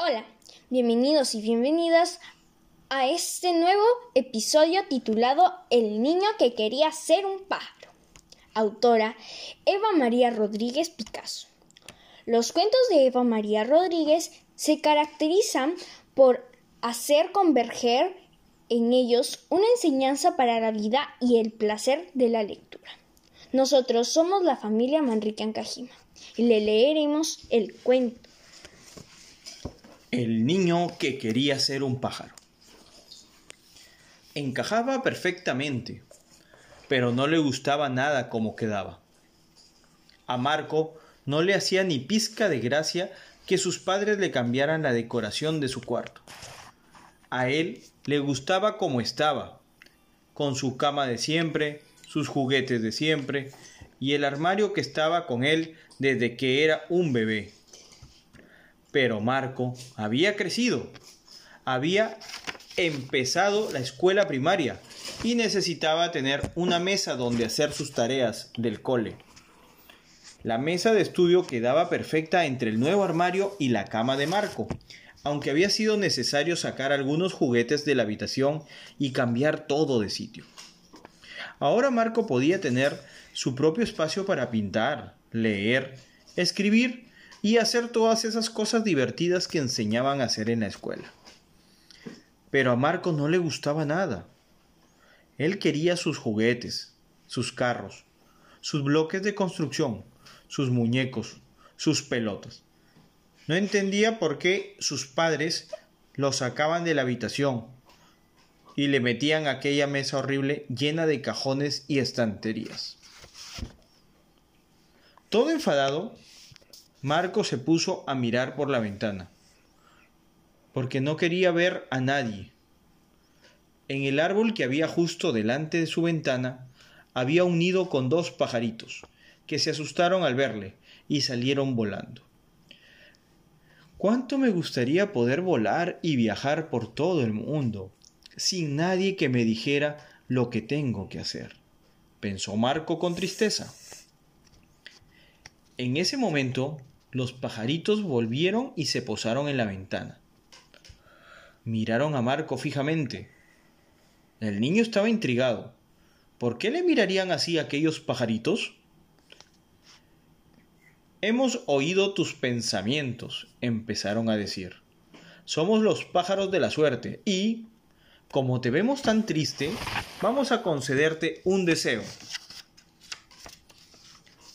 Hola, bienvenidos y bienvenidas a este nuevo episodio titulado El niño que quería ser un pájaro. Autora Eva María Rodríguez Picasso. Los cuentos de Eva María Rodríguez se caracterizan por hacer converger en ellos una enseñanza para la vida y el placer de la lectura. Nosotros somos la familia Manrique Ancajima y le leeremos el cuento el niño que quería ser un pájaro. Encajaba perfectamente, pero no le gustaba nada como quedaba. A Marco no le hacía ni pizca de gracia que sus padres le cambiaran la decoración de su cuarto. A él le gustaba como estaba, con su cama de siempre, sus juguetes de siempre y el armario que estaba con él desde que era un bebé. Pero Marco había crecido, había empezado la escuela primaria y necesitaba tener una mesa donde hacer sus tareas del cole. La mesa de estudio quedaba perfecta entre el nuevo armario y la cama de Marco, aunque había sido necesario sacar algunos juguetes de la habitación y cambiar todo de sitio. Ahora Marco podía tener su propio espacio para pintar, leer, escribir y hacer todas esas cosas divertidas que enseñaban a hacer en la escuela. Pero a Marco no le gustaba nada. Él quería sus juguetes, sus carros, sus bloques de construcción, sus muñecos, sus pelotas. No entendía por qué sus padres lo sacaban de la habitación y le metían aquella mesa horrible llena de cajones y estanterías. Todo enfadado, Marco se puso a mirar por la ventana, porque no quería ver a nadie. En el árbol que había justo delante de su ventana había un nido con dos pajaritos, que se asustaron al verle y salieron volando. ¿Cuánto me gustaría poder volar y viajar por todo el mundo, sin nadie que me dijera lo que tengo que hacer? pensó Marco con tristeza. En ese momento los pajaritos volvieron y se posaron en la ventana. Miraron a Marco fijamente. El niño estaba intrigado. ¿Por qué le mirarían así aquellos pajaritos? Hemos oído tus pensamientos, empezaron a decir. Somos los pájaros de la suerte y, como te vemos tan triste, vamos a concederte un deseo.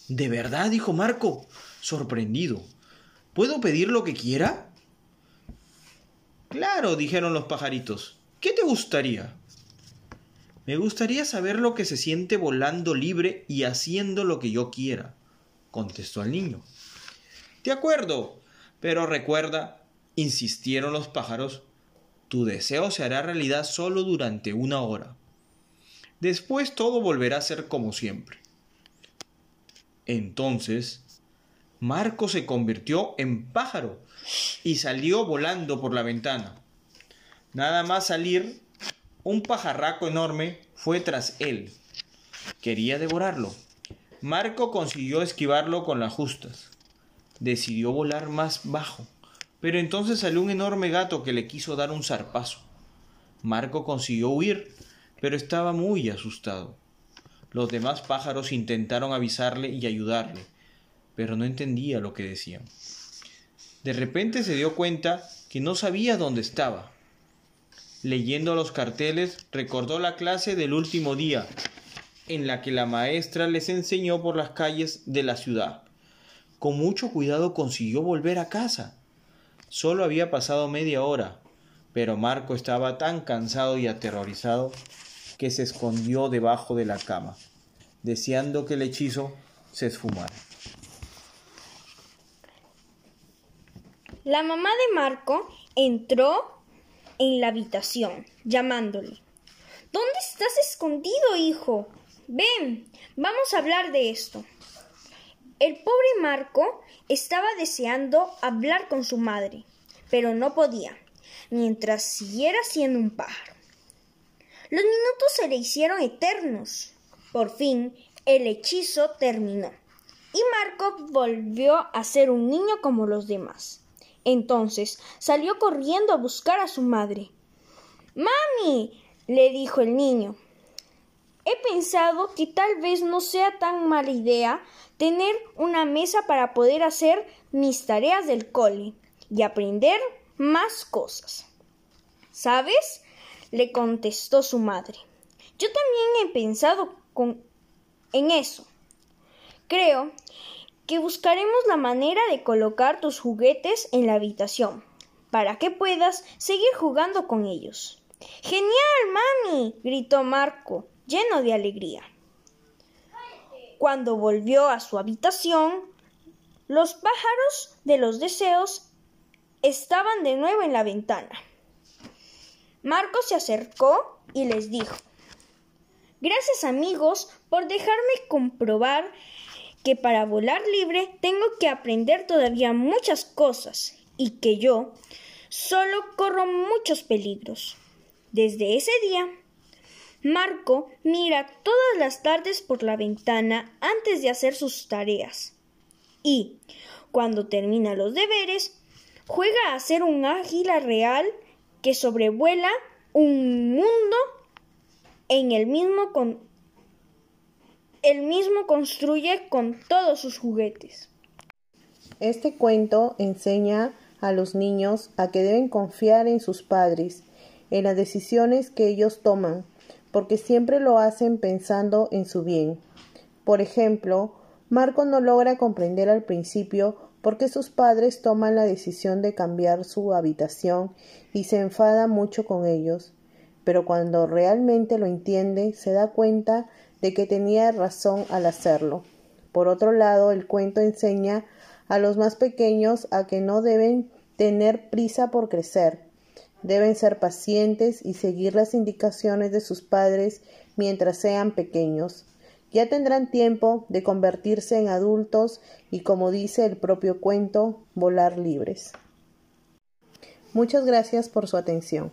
¿De verdad? dijo Marco sorprendido. ¿Puedo pedir lo que quiera? Claro, dijeron los pajaritos. ¿Qué te gustaría? Me gustaría saber lo que se siente volando libre y haciendo lo que yo quiera, contestó el niño. De acuerdo, pero recuerda, insistieron los pájaros, tu deseo se hará realidad solo durante una hora. Después todo volverá a ser como siempre. Entonces Marco se convirtió en pájaro y salió volando por la ventana. Nada más salir, un pajarraco enorme fue tras él. Quería devorarlo. Marco consiguió esquivarlo con las justas. Decidió volar más bajo, pero entonces salió un enorme gato que le quiso dar un zarpazo. Marco consiguió huir, pero estaba muy asustado. Los demás pájaros intentaron avisarle y ayudarle, pero no entendía lo que decían. De repente se dio cuenta que no sabía dónde estaba. Leyendo los carteles, recordó la clase del último día, en la que la maestra les enseñó por las calles de la ciudad. Con mucho cuidado consiguió volver a casa. Solo había pasado media hora, pero Marco estaba tan cansado y aterrorizado que se escondió debajo de la cama, deseando que el hechizo se esfumara. La mamá de Marco entró en la habitación, llamándole. ¿Dónde estás escondido, hijo? Ven, vamos a hablar de esto. El pobre Marco estaba deseando hablar con su madre, pero no podía, mientras siguiera siendo un pájaro. Los minutos se le hicieron eternos. Por fin, el hechizo terminó y Marco volvió a ser un niño como los demás Entonces salió corriendo a buscar a su madre. Mami, le dijo el niño, he pensado que tal vez no sea tan mala idea tener una mesa para poder hacer mis tareas del cole y aprender más cosas. ¿Sabes? Le contestó su madre. Yo también he pensado en eso. Creo que buscaremos la manera de colocar tus juguetes en la habitación para que puedas seguir jugando con ellos. Genial, mami, gritó Marco, lleno de alegría. Cuando volvió a su habitación, los pájaros de los deseos estaban de nuevo en la ventana. Marco se acercó y les dijo Gracias amigos por dejarme comprobar que para volar libre tengo que aprender todavía muchas cosas y que yo solo corro muchos peligros. Desde ese día, Marco mira todas las tardes por la ventana antes de hacer sus tareas y, cuando termina los deberes, juega a ser un águila real que sobrevuela un mundo en el mismo con el mismo construye con todos sus juguetes. Este cuento enseña a los niños a que deben confiar en sus padres, en las decisiones que ellos toman, porque siempre lo hacen pensando en su bien. Por ejemplo, Marco no logra comprender al principio por qué sus padres toman la decisión de cambiar su habitación y se enfada mucho con ellos, pero cuando realmente lo entiende se da cuenta de que tenía razón al hacerlo. Por otro lado, el cuento enseña a los más pequeños a que no deben tener prisa por crecer, deben ser pacientes y seguir las indicaciones de sus padres mientras sean pequeños. Ya tendrán tiempo de convertirse en adultos y, como dice el propio cuento, volar libres. Muchas gracias por su atención.